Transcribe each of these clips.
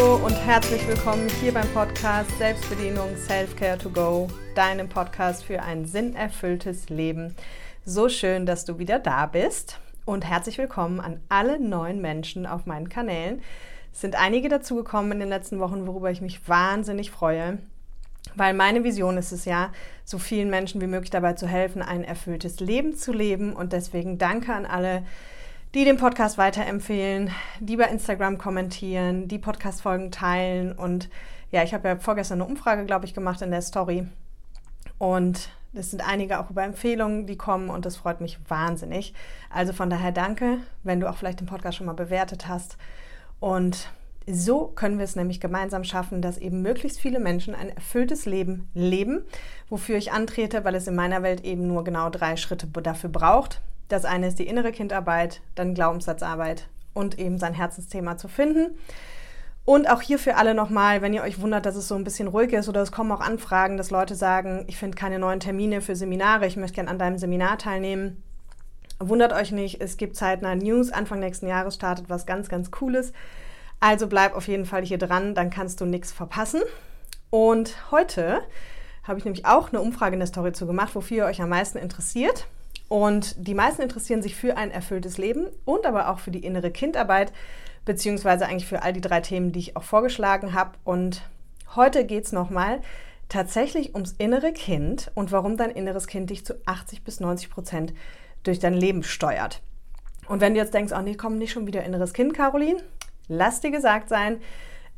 Hallo und herzlich willkommen hier beim Podcast Selbstbedienung Self-Care to Go, deinem Podcast für ein sinnerfülltes Leben. So schön, dass du wieder da bist und herzlich willkommen an alle neuen Menschen auf meinen Kanälen. Es sind einige dazugekommen in den letzten Wochen, worüber ich mich wahnsinnig freue, weil meine Vision ist es ja, so vielen Menschen wie möglich dabei zu helfen, ein erfülltes Leben zu leben und deswegen danke an alle, die den Podcast weiterempfehlen, die bei Instagram kommentieren, die Podcast-Folgen teilen. Und ja, ich habe ja vorgestern eine Umfrage, glaube ich, gemacht in der Story. Und es sind einige auch über Empfehlungen, die kommen und das freut mich wahnsinnig. Also von daher danke, wenn du auch vielleicht den Podcast schon mal bewertet hast. Und so können wir es nämlich gemeinsam schaffen, dass eben möglichst viele Menschen ein erfülltes Leben leben, wofür ich antrete, weil es in meiner Welt eben nur genau drei Schritte dafür braucht. Das eine ist die innere Kindarbeit, dann Glaubenssatzarbeit und eben sein Herzensthema zu finden. Und auch hier für alle nochmal, wenn ihr euch wundert, dass es so ein bisschen ruhig ist oder es kommen auch Anfragen, dass Leute sagen, ich finde keine neuen Termine für Seminare, ich möchte gerne an deinem Seminar teilnehmen. Wundert euch nicht, es gibt zeitnah News. Anfang nächsten Jahres startet was ganz, ganz Cooles. Also bleib auf jeden Fall hier dran, dann kannst du nichts verpassen. Und heute habe ich nämlich auch eine Umfrage in der Story zu gemacht, wofür ihr euch am meisten interessiert. Und die meisten interessieren sich für ein erfülltes Leben und aber auch für die innere Kindarbeit, beziehungsweise eigentlich für all die drei Themen, die ich auch vorgeschlagen habe. Und heute geht es nochmal tatsächlich ums innere Kind und warum dein inneres Kind dich zu 80 bis 90 Prozent durch dein Leben steuert. Und wenn du jetzt denkst, oh nee, komm nicht schon wieder inneres Kind, Caroline, lass dir gesagt sein,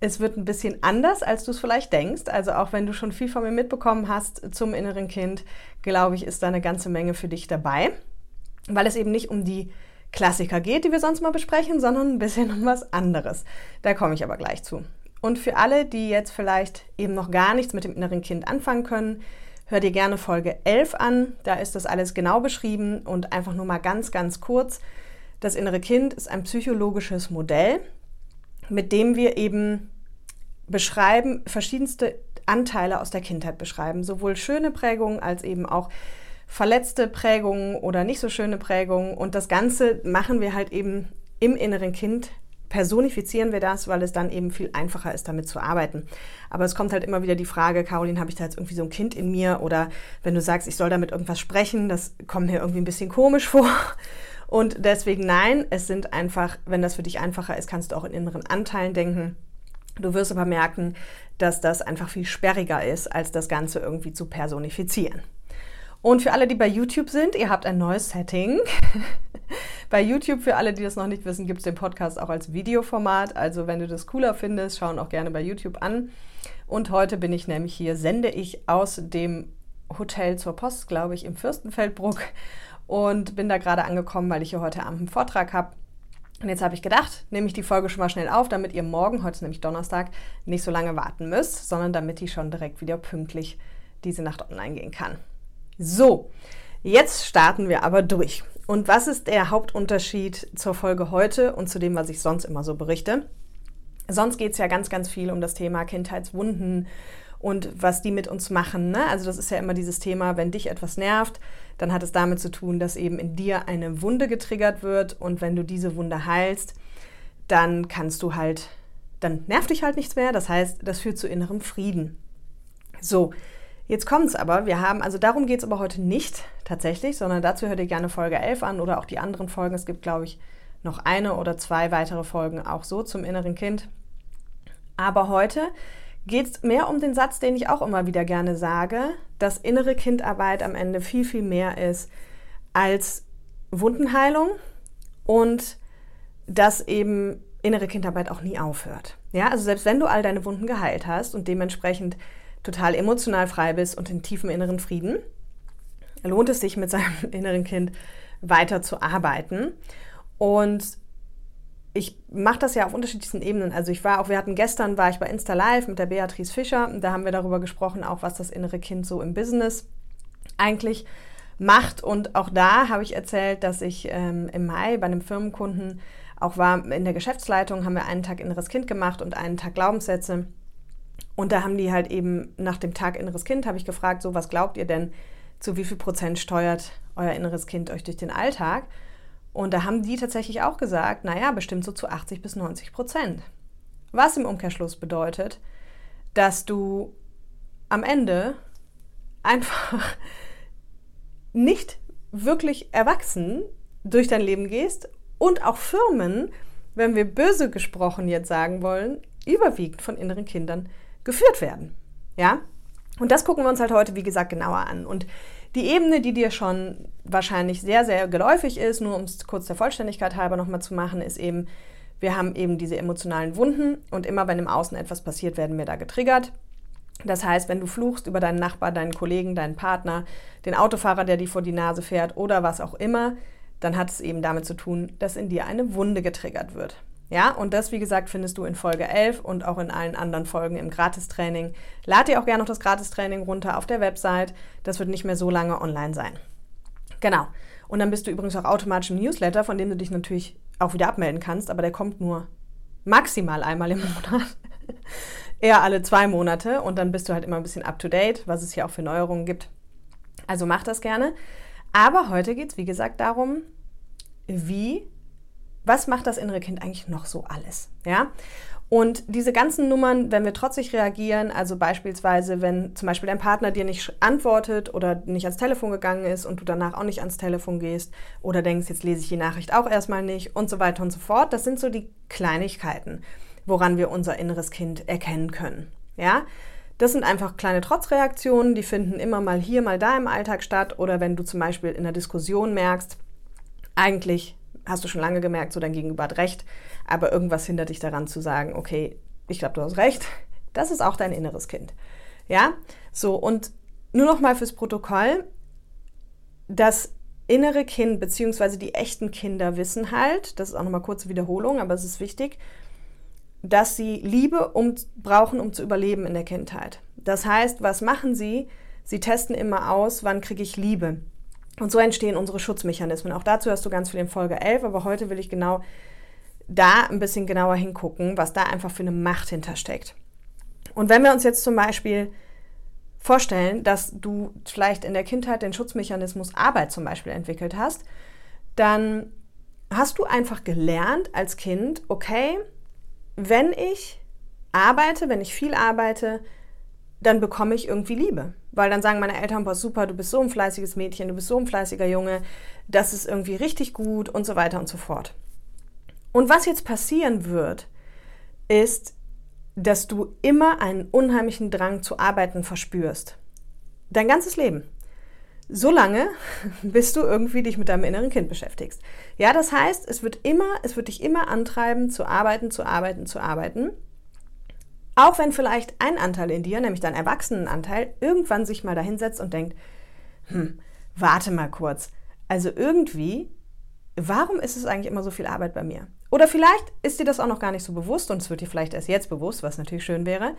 es wird ein bisschen anders, als du es vielleicht denkst. Also auch wenn du schon viel von mir mitbekommen hast zum inneren Kind, glaube ich, ist da eine ganze Menge für dich dabei, weil es eben nicht um die Klassiker geht, die wir sonst mal besprechen, sondern ein bisschen um was anderes. Da komme ich aber gleich zu. Und für alle, die jetzt vielleicht eben noch gar nichts mit dem inneren Kind anfangen können, hör dir gerne Folge 11 an. Da ist das alles genau beschrieben und einfach nur mal ganz, ganz kurz. Das innere Kind ist ein psychologisches Modell, mit dem wir eben beschreiben, verschiedenste Anteile aus der Kindheit beschreiben, sowohl schöne Prägungen als eben auch verletzte Prägungen oder nicht so schöne Prägungen. Und das Ganze machen wir halt eben im inneren Kind, personifizieren wir das, weil es dann eben viel einfacher ist, damit zu arbeiten. Aber es kommt halt immer wieder die Frage, Caroline, habe ich da jetzt irgendwie so ein Kind in mir? Oder wenn du sagst, ich soll damit irgendwas sprechen, das kommt mir irgendwie ein bisschen komisch vor. Und deswegen nein, es sind einfach, wenn das für dich einfacher ist, kannst du auch in inneren Anteilen denken. Du wirst aber merken, dass das einfach viel sperriger ist, als das Ganze irgendwie zu personifizieren. Und für alle, die bei YouTube sind, ihr habt ein neues Setting. bei YouTube, für alle, die das noch nicht wissen, gibt es den Podcast auch als Videoformat. Also wenn du das cooler findest, schau ihn auch gerne bei YouTube an. Und heute bin ich nämlich hier, sende ich aus dem Hotel zur Post, glaube ich, im Fürstenfeldbruck und bin da gerade angekommen, weil ich hier heute Abend einen Vortrag habe und jetzt habe ich gedacht, nehme ich die Folge schon mal schnell auf, damit ihr morgen, heute ist nämlich Donnerstag, nicht so lange warten müsst, sondern damit die schon direkt wieder pünktlich diese Nacht online gehen kann. So, jetzt starten wir aber durch. Und was ist der Hauptunterschied zur Folge heute und zu dem, was ich sonst immer so berichte? Sonst geht es ja ganz, ganz viel um das Thema Kindheitswunden und was die mit uns machen. Ne? Also das ist ja immer dieses Thema, wenn dich etwas nervt, dann hat es damit zu tun, dass eben in dir eine Wunde getriggert wird und wenn du diese Wunde heilst, dann kannst du halt, dann nervt dich halt nichts mehr. Das heißt, das führt zu innerem Frieden. So, jetzt kommt es aber. Wir haben, also darum geht es aber heute nicht tatsächlich, sondern dazu hört ihr gerne Folge 11 an oder auch die anderen Folgen. Es gibt, glaube ich, noch eine oder zwei weitere Folgen auch so zum inneren Kind. Aber heute geht es mehr um den Satz, den ich auch immer wieder gerne sage, dass innere Kindarbeit am Ende viel, viel mehr ist als Wundenheilung und dass eben innere Kindarbeit auch nie aufhört. Ja, also selbst wenn du all deine Wunden geheilt hast und dementsprechend total emotional frei bist und in tiefem inneren Frieden, lohnt es sich mit seinem inneren Kind weiter zu arbeiten. Und ich mache das ja auf unterschiedlichsten Ebenen. Also ich war auch, wir hatten gestern, war ich bei Insta Live mit der Beatrice Fischer. Da haben wir darüber gesprochen, auch was das innere Kind so im Business eigentlich macht. Und auch da habe ich erzählt, dass ich ähm, im Mai bei einem Firmenkunden auch war in der Geschäftsleitung, haben wir einen Tag inneres Kind gemacht und einen Tag Glaubenssätze. Und da haben die halt eben nach dem Tag inneres Kind, habe ich gefragt, so was glaubt ihr denn, zu wie viel Prozent steuert euer inneres Kind euch durch den Alltag? Und da haben die tatsächlich auch gesagt, naja, bestimmt so zu 80 bis 90 Prozent. Was im Umkehrschluss bedeutet, dass du am Ende einfach nicht wirklich erwachsen durch dein Leben gehst und auch Firmen, wenn wir böse gesprochen jetzt sagen wollen, überwiegend von inneren Kindern geführt werden. Ja? Und das gucken wir uns halt heute, wie gesagt, genauer an. Und die Ebene, die dir schon wahrscheinlich sehr, sehr geläufig ist, nur um es kurz der Vollständigkeit halber nochmal zu machen, ist eben, wir haben eben diese emotionalen Wunden und immer wenn im Außen etwas passiert, werden wir da getriggert. Das heißt, wenn du fluchst über deinen Nachbar, deinen Kollegen, deinen Partner, den Autofahrer, der dir vor die Nase fährt oder was auch immer, dann hat es eben damit zu tun, dass in dir eine Wunde getriggert wird. Ja, und das, wie gesagt, findest du in Folge 11 und auch in allen anderen Folgen im Gratistraining. Lad dir auch gerne noch das Gratistraining runter auf der Website. Das wird nicht mehr so lange online sein. Genau. Und dann bist du übrigens auch automatisch im Newsletter, von dem du dich natürlich auch wieder abmelden kannst, aber der kommt nur maximal einmal im Monat. Eher alle zwei Monate und dann bist du halt immer ein bisschen up to date, was es hier auch für Neuerungen gibt. Also mach das gerne. Aber heute geht es, wie gesagt, darum, wie, was macht das innere Kind eigentlich noch so alles? Ja? Und diese ganzen Nummern, wenn wir trotzig reagieren, also beispielsweise, wenn zum Beispiel dein Partner dir nicht antwortet oder nicht ans Telefon gegangen ist und du danach auch nicht ans Telefon gehst oder denkst, jetzt lese ich die Nachricht auch erstmal nicht und so weiter und so fort, das sind so die Kleinigkeiten, woran wir unser inneres Kind erkennen können. Ja? Das sind einfach kleine Trotzreaktionen, die finden immer mal hier, mal da im Alltag statt. Oder wenn du zum Beispiel in einer Diskussion merkst, eigentlich hast du schon lange gemerkt, so dein Gegenüber hat recht, aber irgendwas hindert dich daran zu sagen, okay, ich glaube, du hast recht. Das ist auch dein inneres Kind. Ja, so und nur noch mal fürs Protokoll, das innere Kind bzw. die echten Kinder wissen halt, das ist auch noch mal kurze Wiederholung, aber es ist wichtig, dass sie Liebe um, brauchen, um zu überleben in der Kindheit. Das heißt, was machen sie? Sie testen immer aus, wann kriege ich Liebe. Und so entstehen unsere Schutzmechanismen. Auch dazu hast du ganz viel in Folge 11, aber heute will ich genau da ein bisschen genauer hingucken, was da einfach für eine Macht hintersteckt. Und wenn wir uns jetzt zum Beispiel vorstellen, dass du vielleicht in der Kindheit den Schutzmechanismus Arbeit zum Beispiel entwickelt hast, dann hast du einfach gelernt als Kind, okay, wenn ich arbeite, wenn ich viel arbeite, dann bekomme ich irgendwie Liebe. Weil dann sagen meine Eltern, boah, super, du bist so ein fleißiges Mädchen, du bist so ein fleißiger Junge, das ist irgendwie richtig gut und so weiter und so fort. Und was jetzt passieren wird, ist, dass du immer einen unheimlichen Drang zu arbeiten verspürst. Dein ganzes Leben. So lange, bis du irgendwie dich mit deinem inneren Kind beschäftigst. Ja, das heißt, es wird immer, es wird dich immer antreiben, zu arbeiten, zu arbeiten, zu arbeiten. Auch wenn vielleicht ein Anteil in dir, nämlich dein Erwachsenenanteil, irgendwann sich mal dahinsetzt und denkt, hm, warte mal kurz. Also irgendwie, warum ist es eigentlich immer so viel Arbeit bei mir? Oder vielleicht ist dir das auch noch gar nicht so bewusst und es wird dir vielleicht erst jetzt bewusst, was natürlich schön wäre.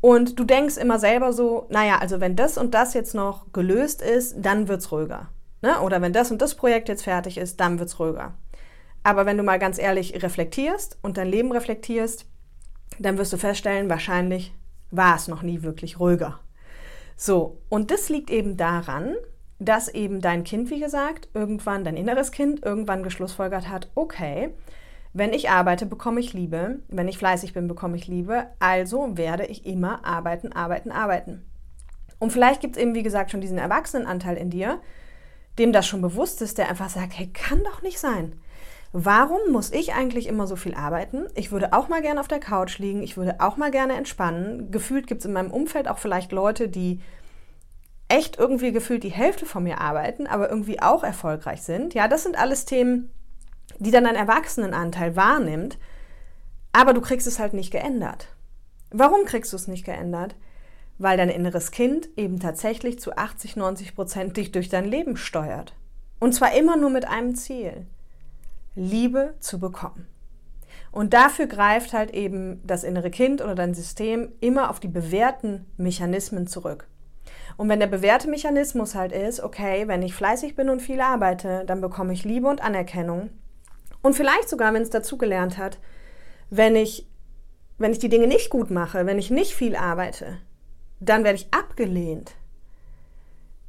Und du denkst immer selber so, naja, also wenn das und das jetzt noch gelöst ist, dann wird es ruhiger. Ne? Oder wenn das und das Projekt jetzt fertig ist, dann wird es ruhiger. Aber wenn du mal ganz ehrlich reflektierst und dein Leben reflektierst, dann wirst du feststellen, wahrscheinlich war es noch nie wirklich ruhiger. So, und das liegt eben daran, dass eben dein Kind, wie gesagt, irgendwann, dein inneres Kind, irgendwann geschlussfolgert hat, okay, wenn ich arbeite, bekomme ich Liebe. Wenn ich fleißig bin, bekomme ich Liebe. Also werde ich immer arbeiten, arbeiten, arbeiten. Und vielleicht gibt es eben, wie gesagt, schon diesen Erwachsenenanteil in dir, dem das schon bewusst ist, der einfach sagt, hey, kann doch nicht sein. Warum muss ich eigentlich immer so viel arbeiten? Ich würde auch mal gerne auf der Couch liegen, ich würde auch mal gerne entspannen. Gefühlt gibt es in meinem Umfeld auch vielleicht Leute, die echt irgendwie gefühlt die Hälfte von mir arbeiten, aber irgendwie auch erfolgreich sind. Ja, das sind alles Themen, die dann dein Erwachsenenanteil wahrnimmt, aber du kriegst es halt nicht geändert. Warum kriegst du es nicht geändert? Weil dein inneres Kind eben tatsächlich zu 80, 90 Prozent dich durch dein Leben steuert. Und zwar immer nur mit einem Ziel. Liebe zu bekommen. Und dafür greift halt eben das innere Kind oder dein System immer auf die bewährten Mechanismen zurück. Und wenn der bewährte Mechanismus halt ist, okay, wenn ich fleißig bin und viel arbeite, dann bekomme ich Liebe und Anerkennung, und vielleicht sogar, wenn es dazugelernt hat, wenn ich, wenn ich die Dinge nicht gut mache, wenn ich nicht viel arbeite, dann werde ich abgelehnt.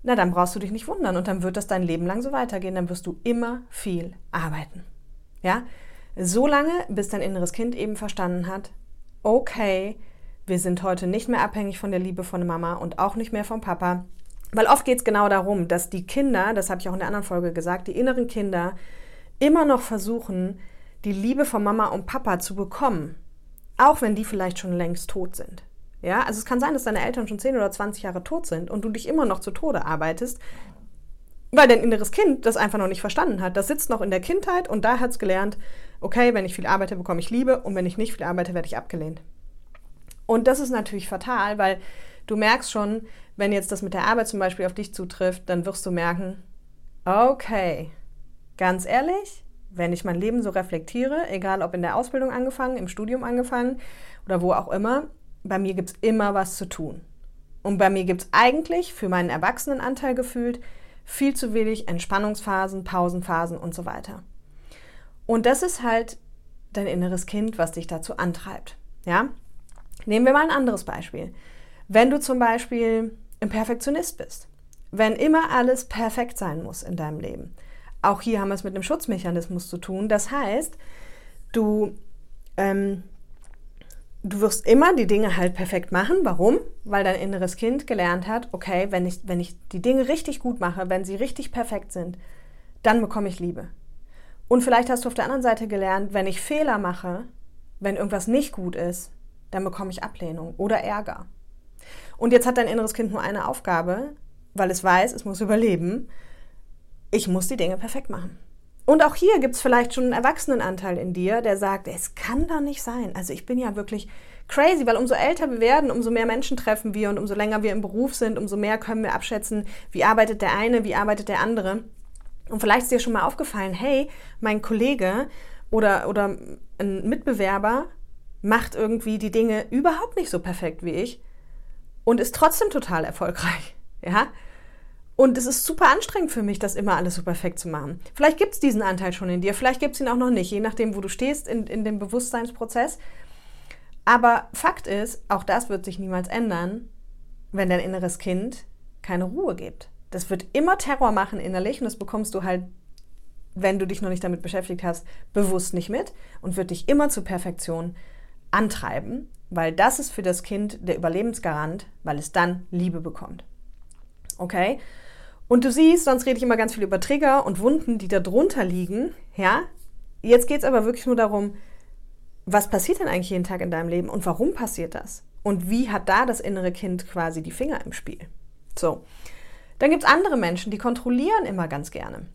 Na, dann brauchst du dich nicht wundern und dann wird das dein Leben lang so weitergehen. Dann wirst du immer viel arbeiten. Ja? So lange, bis dein inneres Kind eben verstanden hat, okay, wir sind heute nicht mehr abhängig von der Liebe von Mama und auch nicht mehr vom Papa. Weil oft geht es genau darum, dass die Kinder, das habe ich auch in der anderen Folge gesagt, die inneren Kinder immer noch versuchen, die Liebe von Mama und Papa zu bekommen, auch wenn die vielleicht schon längst tot sind. Ja, also es kann sein, dass deine Eltern schon 10 oder 20 Jahre tot sind und du dich immer noch zu Tode arbeitest, weil dein inneres Kind das einfach noch nicht verstanden hat. Das sitzt noch in der Kindheit und da hat es gelernt, okay, wenn ich viel arbeite, bekomme ich Liebe und wenn ich nicht viel arbeite, werde ich abgelehnt. Und das ist natürlich fatal, weil du merkst schon, wenn jetzt das mit der Arbeit zum Beispiel auf dich zutrifft, dann wirst du merken, okay, ganz ehrlich, wenn ich mein Leben so reflektiere, egal ob in der Ausbildung angefangen, im Studium angefangen oder wo auch immer, bei mir gibt es immer was zu tun. Und bei mir gibt es eigentlich für meinen Erwachsenenanteil gefühlt viel zu wenig Entspannungsphasen, Pausenphasen und so weiter. Und das ist halt dein inneres Kind, was dich dazu antreibt. Ja? Nehmen wir mal ein anderes Beispiel. Wenn du zum Beispiel ein Perfektionist bist, wenn immer alles perfekt sein muss in deinem Leben, auch hier haben wir es mit einem Schutzmechanismus zu tun. Das heißt, du, ähm, du wirst immer die Dinge halt perfekt machen. Warum? Weil dein inneres Kind gelernt hat, okay, wenn ich, wenn ich die Dinge richtig gut mache, wenn sie richtig perfekt sind, dann bekomme ich Liebe. Und vielleicht hast du auf der anderen Seite gelernt, wenn ich Fehler mache, wenn irgendwas nicht gut ist, dann bekomme ich Ablehnung oder Ärger. Und jetzt hat dein inneres Kind nur eine Aufgabe, weil es weiß, es muss überleben. Ich muss die Dinge perfekt machen. Und auch hier gibt es vielleicht schon einen Erwachsenenanteil in dir, der sagt, es kann doch nicht sein. Also ich bin ja wirklich crazy, weil umso älter wir werden, umso mehr Menschen treffen wir und umso länger wir im Beruf sind, umso mehr können wir abschätzen, wie arbeitet der eine, wie arbeitet der andere. Und vielleicht ist dir schon mal aufgefallen, hey, mein Kollege oder, oder ein Mitbewerber macht irgendwie die Dinge überhaupt nicht so perfekt wie ich und ist trotzdem total erfolgreich. Ja? Und es ist super anstrengend für mich, das immer alles so perfekt zu machen. Vielleicht gibt es diesen Anteil schon in dir, vielleicht gibt es ihn auch noch nicht, je nachdem, wo du stehst in, in dem Bewusstseinsprozess. Aber Fakt ist, auch das wird sich niemals ändern, wenn dein inneres Kind keine Ruhe gibt. Das wird immer Terror machen innerlich und das bekommst du halt, wenn du dich noch nicht damit beschäftigt hast, bewusst nicht mit und wird dich immer zur Perfektion antreiben weil das ist für das Kind der Überlebensgarant, weil es dann Liebe bekommt. Okay? Und du siehst, sonst rede ich immer ganz viel über Trigger und Wunden, die da drunter liegen. Ja? Jetzt geht es aber wirklich nur darum, was passiert denn eigentlich jeden Tag in deinem Leben und warum passiert das? Und wie hat da das innere Kind quasi die Finger im Spiel? So. Dann gibt es andere Menschen, die kontrollieren immer ganz gerne.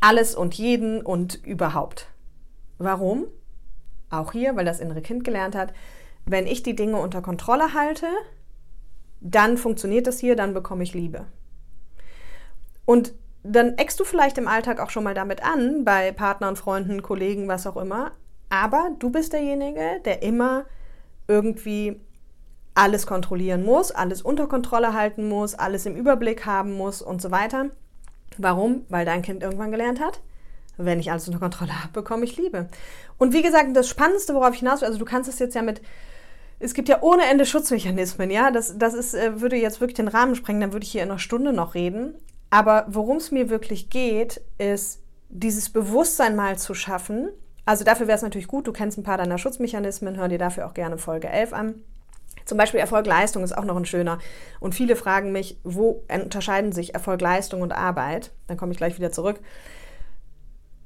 Alles und jeden und überhaupt. Warum? Auch hier, weil das innere Kind gelernt hat, wenn ich die Dinge unter Kontrolle halte, dann funktioniert das hier, dann bekomme ich Liebe. Und dann eckst du vielleicht im Alltag auch schon mal damit an, bei Partnern, Freunden, Kollegen, was auch immer. Aber du bist derjenige, der immer irgendwie alles kontrollieren muss, alles unter Kontrolle halten muss, alles im Überblick haben muss und so weiter. Warum? Weil dein Kind irgendwann gelernt hat, wenn ich alles unter Kontrolle habe, bekomme ich Liebe. Und wie gesagt, das Spannendste, worauf ich hinaus will, also du kannst es jetzt ja mit es gibt ja ohne Ende Schutzmechanismen, ja. Das, das ist, äh, würde jetzt wirklich den Rahmen sprengen, dann würde ich hier in einer Stunde noch reden. Aber worum es mir wirklich geht, ist, dieses Bewusstsein mal zu schaffen. Also dafür wäre es natürlich gut, du kennst ein paar deiner Schutzmechanismen, hör dir dafür auch gerne Folge 11 an. Zum Beispiel Erfolg-Leistung ist auch noch ein schöner. Und viele fragen mich, wo unterscheiden sich Erfolg, Leistung und Arbeit? Dann komme ich gleich wieder zurück.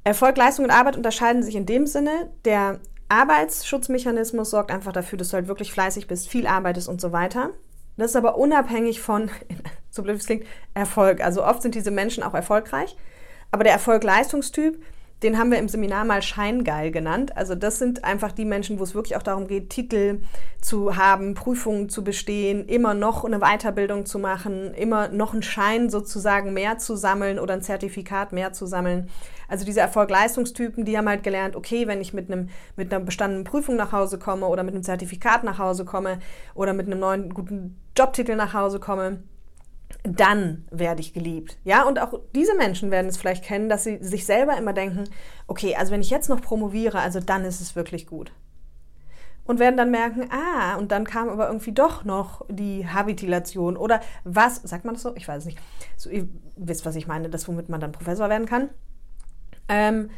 Erfolg, Leistung und Arbeit unterscheiden sich in dem Sinne, der Arbeitsschutzmechanismus sorgt einfach dafür, dass du halt wirklich fleißig bist, viel arbeitest und so weiter. Das ist aber unabhängig von, so blöd es klingt, Erfolg. Also oft sind diese Menschen auch erfolgreich, aber der Erfolg-Leistungstyp, den haben wir im Seminar mal scheingeil genannt. Also das sind einfach die Menschen, wo es wirklich auch darum geht, Titel zu haben, Prüfungen zu bestehen, immer noch eine Weiterbildung zu machen, immer noch einen Schein sozusagen mehr zu sammeln oder ein Zertifikat mehr zu sammeln. Also diese Erfolg-Leistungstypen, die haben halt gelernt, okay, wenn ich mit, einem, mit einer bestandenen Prüfung nach Hause komme oder mit einem Zertifikat nach Hause komme oder mit einem neuen guten Jobtitel nach Hause komme, dann werde ich geliebt. Ja, und auch diese Menschen werden es vielleicht kennen, dass sie sich selber immer denken, okay, also wenn ich jetzt noch promoviere, also dann ist es wirklich gut. Und werden dann merken, ah, und dann kam aber irgendwie doch noch die Habitilation oder was, sagt man das so? Ich weiß es nicht. So, ihr wisst, was ich meine, das, womit man dann Professor werden kann. Ähm,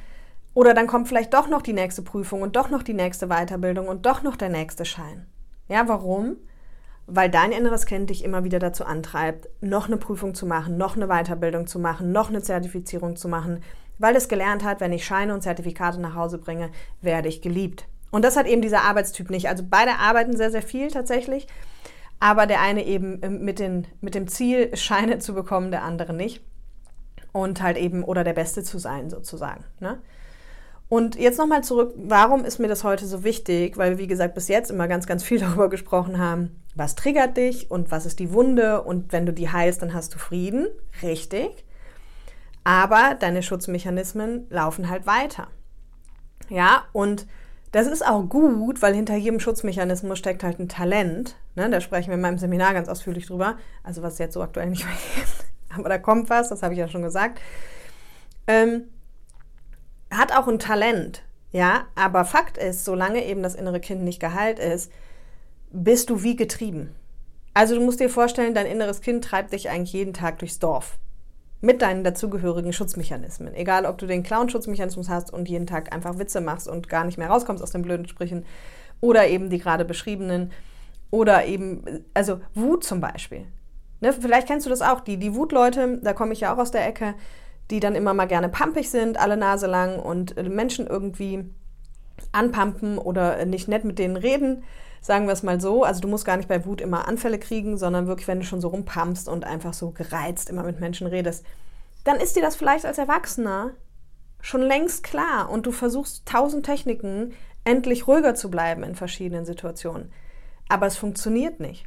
Oder dann kommt vielleicht doch noch die nächste Prüfung und doch noch die nächste Weiterbildung und doch noch der nächste Schein. Ja, warum? Weil dein inneres Kind dich immer wieder dazu antreibt, noch eine Prüfung zu machen, noch eine Weiterbildung zu machen, noch eine Zertifizierung zu machen, weil es gelernt hat, wenn ich Scheine und Zertifikate nach Hause bringe, werde ich geliebt. Und das hat eben dieser Arbeitstyp nicht. Also beide arbeiten sehr, sehr viel tatsächlich, aber der eine eben ähm, mit, den, mit dem Ziel, Scheine zu bekommen, der andere nicht. Und halt eben, oder der Beste zu sein, sozusagen. Ne? Und jetzt nochmal zurück, warum ist mir das heute so wichtig? Weil wir, wie gesagt, bis jetzt immer ganz, ganz viel darüber gesprochen haben, was triggert dich und was ist die Wunde und wenn du die heilst, dann hast du Frieden. Richtig. Aber deine Schutzmechanismen laufen halt weiter. Ja, und das ist auch gut, weil hinter jedem Schutzmechanismus steckt halt ein Talent. Ne? Da sprechen wir in meinem Seminar ganz ausführlich drüber. Also was jetzt so aktuell nicht mehr gibt. Aber da kommt was, das habe ich ja schon gesagt. Ähm, hat auch ein Talent, ja, aber Fakt ist, solange eben das innere Kind nicht geheilt ist, bist du wie getrieben. Also du musst dir vorstellen, dein inneres Kind treibt dich eigentlich jeden Tag durchs Dorf. Mit deinen dazugehörigen Schutzmechanismen. Egal, ob du den Clown-Schutzmechanismus hast und jeden Tag einfach Witze machst und gar nicht mehr rauskommst aus den blöden Sprüchen. Oder eben die gerade beschriebenen. Oder eben, also Wut zum Beispiel. Ne, vielleicht kennst du das auch. Die, die Wutleute, da komme ich ja auch aus der Ecke, die dann immer mal gerne pampig sind, alle Nase lang und Menschen irgendwie anpumpen oder nicht nett mit denen reden. Sagen wir es mal so. Also du musst gar nicht bei Wut immer Anfälle kriegen, sondern wirklich, wenn du schon so rumpampst und einfach so gereizt immer mit Menschen redest, dann ist dir das vielleicht als Erwachsener schon längst klar und du versuchst tausend Techniken, endlich ruhiger zu bleiben in verschiedenen Situationen. Aber es funktioniert nicht.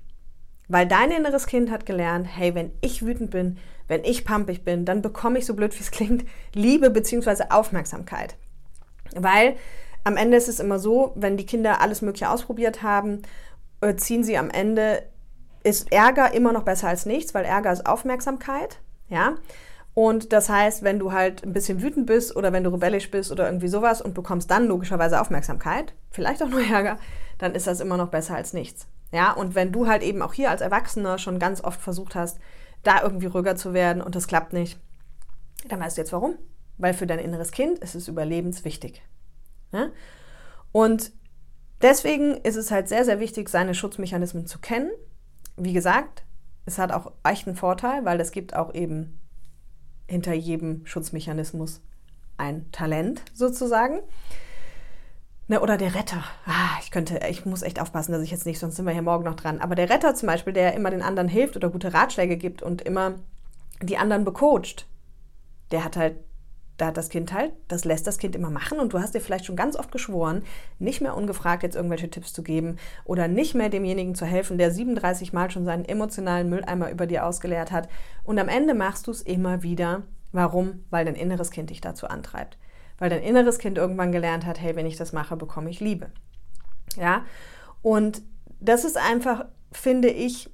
Weil dein inneres Kind hat gelernt, hey, wenn ich wütend bin, wenn ich pampig bin, dann bekomme ich, so blöd wie es klingt, Liebe bzw. Aufmerksamkeit. Weil am Ende ist es immer so, wenn die Kinder alles Mögliche ausprobiert haben, äh, ziehen sie am Ende, ist Ärger immer noch besser als nichts, weil Ärger ist Aufmerksamkeit, ja. Und das heißt, wenn du halt ein bisschen wütend bist oder wenn du rebellisch bist oder irgendwie sowas und bekommst dann logischerweise Aufmerksamkeit, vielleicht auch nur Ärger, dann ist das immer noch besser als nichts. Ja, und wenn du halt eben auch hier als Erwachsener schon ganz oft versucht hast, da irgendwie ruhiger zu werden und das klappt nicht, dann weißt du jetzt warum. Weil für dein inneres Kind ist es überlebenswichtig. Ja? Und deswegen ist es halt sehr, sehr wichtig, seine Schutzmechanismen zu kennen. Wie gesagt, es hat auch echt einen Vorteil, weil es gibt auch eben hinter jedem Schutzmechanismus ein Talent sozusagen. Ne, oder der Retter. Ah, ich könnte, ich muss echt aufpassen, dass ich jetzt nicht, sonst sind wir hier morgen noch dran. Aber der Retter zum Beispiel, der immer den anderen hilft oder gute Ratschläge gibt und immer die anderen becoacht, der hat halt, da hat das Kind halt, das lässt das Kind immer machen und du hast dir vielleicht schon ganz oft geschworen, nicht mehr ungefragt jetzt irgendwelche Tipps zu geben oder nicht mehr demjenigen zu helfen, der 37 Mal schon seinen emotionalen Mülleimer über dir ausgeleert hat. Und am Ende machst du es immer wieder. Warum? Weil dein inneres Kind dich dazu antreibt weil dein inneres Kind irgendwann gelernt hat, hey, wenn ich das mache, bekomme ich Liebe. Ja, und das ist einfach, finde ich,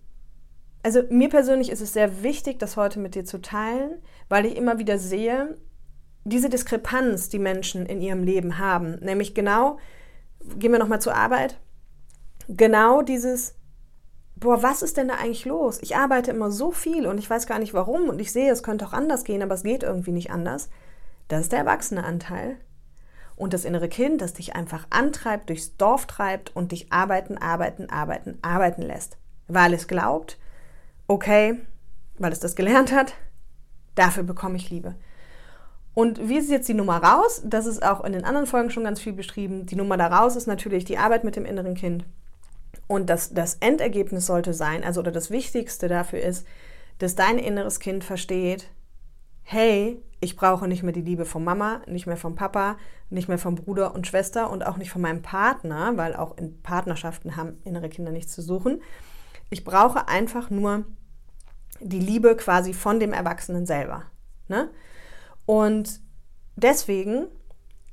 also mir persönlich ist es sehr wichtig, das heute mit dir zu teilen, weil ich immer wieder sehe, diese Diskrepanz, die Menschen in ihrem Leben haben, nämlich genau, gehen wir nochmal zur Arbeit, genau dieses, boah, was ist denn da eigentlich los? Ich arbeite immer so viel und ich weiß gar nicht warum und ich sehe, es könnte auch anders gehen, aber es geht irgendwie nicht anders. Das ist der erwachsene Anteil. Und das innere Kind, das dich einfach antreibt, durchs Dorf treibt und dich arbeiten, arbeiten, arbeiten, arbeiten lässt. Weil es glaubt, okay, weil es das gelernt hat, dafür bekomme ich Liebe. Und wie ist jetzt die Nummer raus? Das ist auch in den anderen Folgen schon ganz viel beschrieben. Die Nummer daraus ist natürlich die Arbeit mit dem inneren Kind. Und das, das Endergebnis sollte sein, also oder das Wichtigste dafür ist, dass dein inneres Kind versteht, hey, ich brauche nicht mehr die Liebe von Mama, nicht mehr vom Papa, nicht mehr vom Bruder und Schwester und auch nicht von meinem Partner, weil auch in Partnerschaften haben innere Kinder nichts zu suchen. Ich brauche einfach nur die Liebe quasi von dem Erwachsenen selber. Ne? Und deswegen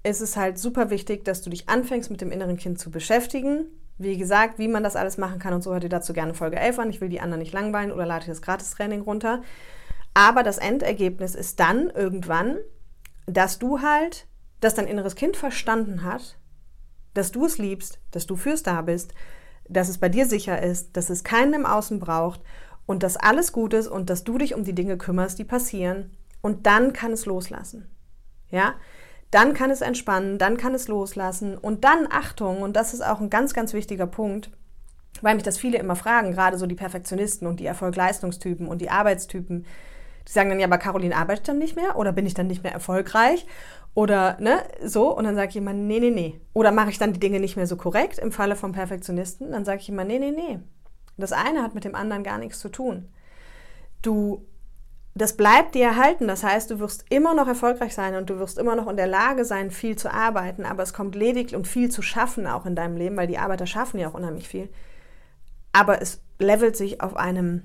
ist es halt super wichtig, dass du dich anfängst, mit dem inneren Kind zu beschäftigen. Wie gesagt, wie man das alles machen kann und so, hört ihr dazu gerne Folge 11 an. Ich will die anderen nicht langweilen oder lade das Gratis-Training runter. Aber das Endergebnis ist dann irgendwann, dass du halt, dass dein inneres Kind verstanden hat, dass du es liebst, dass du fürs da bist, dass es bei dir sicher ist, dass es keinen im Außen braucht und dass alles gut ist und dass du dich um die Dinge kümmerst, die passieren. Und dann kann es loslassen. Ja? dann kann es entspannen, dann kann es loslassen und dann Achtung, und das ist auch ein ganz, ganz wichtiger Punkt, weil mich das viele immer fragen, gerade so die Perfektionisten und die Erfolgleistungstypen und die Arbeitstypen. Die sagen dann, ja, aber Caroline arbeitet dann nicht mehr oder bin ich dann nicht mehr erfolgreich oder ne, so. Und dann sage ich immer, nee, nee, nee. Oder mache ich dann die Dinge nicht mehr so korrekt im Falle vom Perfektionisten? Dann sage ich immer, nee, nee, nee. Das eine hat mit dem anderen gar nichts zu tun. Du das bleibt dir erhalten. Das heißt, du wirst immer noch erfolgreich sein und du wirst immer noch in der Lage sein, viel zu arbeiten, aber es kommt lediglich und viel zu schaffen auch in deinem Leben, weil die Arbeiter schaffen ja auch unheimlich viel. Aber es levelt sich auf einem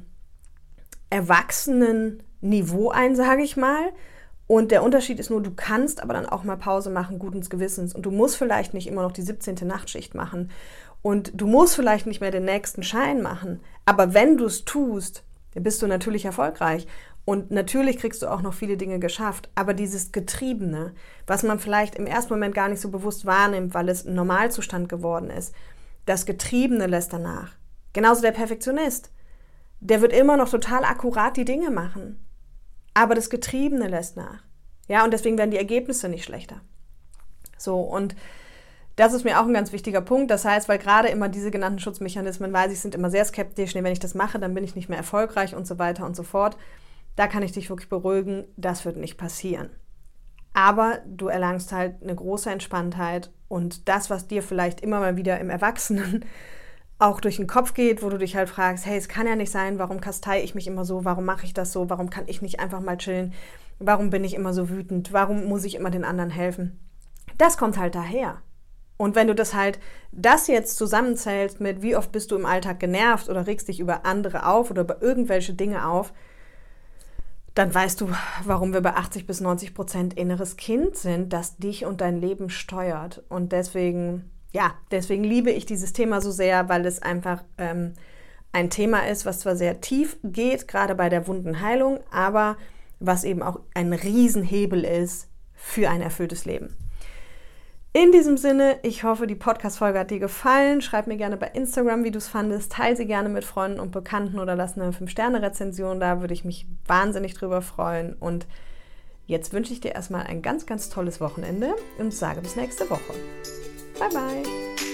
erwachsenen Niveau ein, sage ich mal. Und der Unterschied ist nur, du kannst aber dann auch mal Pause machen, guten Gewissens. Und du musst vielleicht nicht immer noch die 17. Nachtschicht machen. Und du musst vielleicht nicht mehr den nächsten Schein machen. Aber wenn du es tust, bist du natürlich erfolgreich. Und natürlich kriegst du auch noch viele Dinge geschafft, aber dieses Getriebene, was man vielleicht im ersten Moment gar nicht so bewusst wahrnimmt, weil es ein Normalzustand geworden ist, das Getriebene lässt danach. Genauso der Perfektionist. Der wird immer noch total akkurat die Dinge machen, aber das Getriebene lässt nach. Ja, und deswegen werden die Ergebnisse nicht schlechter. So, und das ist mir auch ein ganz wichtiger Punkt. Das heißt, weil gerade immer diese genannten Schutzmechanismen, weiß ich, sind immer sehr skeptisch. Nee, wenn ich das mache, dann bin ich nicht mehr erfolgreich und so weiter und so fort. Da kann ich dich wirklich beruhigen, das wird nicht passieren. Aber du erlangst halt eine große Entspanntheit und das, was dir vielleicht immer mal wieder im Erwachsenen auch durch den Kopf geht, wo du dich halt fragst, hey, es kann ja nicht sein, warum kastei ich mich immer so, warum mache ich das so, warum kann ich nicht einfach mal chillen, warum bin ich immer so wütend, warum muss ich immer den anderen helfen. Das kommt halt daher. Und wenn du das halt, das jetzt zusammenzählst mit, wie oft bist du im Alltag genervt oder regst dich über andere auf oder über irgendwelche Dinge auf, dann weißt du, warum wir bei 80 bis 90 Prozent inneres Kind sind, das dich und dein Leben steuert. Und deswegen, ja, deswegen liebe ich dieses Thema so sehr, weil es einfach ähm, ein Thema ist, was zwar sehr tief geht, gerade bei der Wundenheilung, aber was eben auch ein Riesenhebel ist für ein erfülltes Leben. In diesem Sinne, ich hoffe, die Podcast-Folge hat dir gefallen. Schreib mir gerne bei Instagram, wie du es fandest. Teile sie gerne mit Freunden und Bekannten oder lass eine 5-Sterne-Rezension da. Würde ich mich wahnsinnig drüber freuen. Und jetzt wünsche ich dir erstmal ein ganz, ganz tolles Wochenende und sage bis nächste Woche. 拜拜。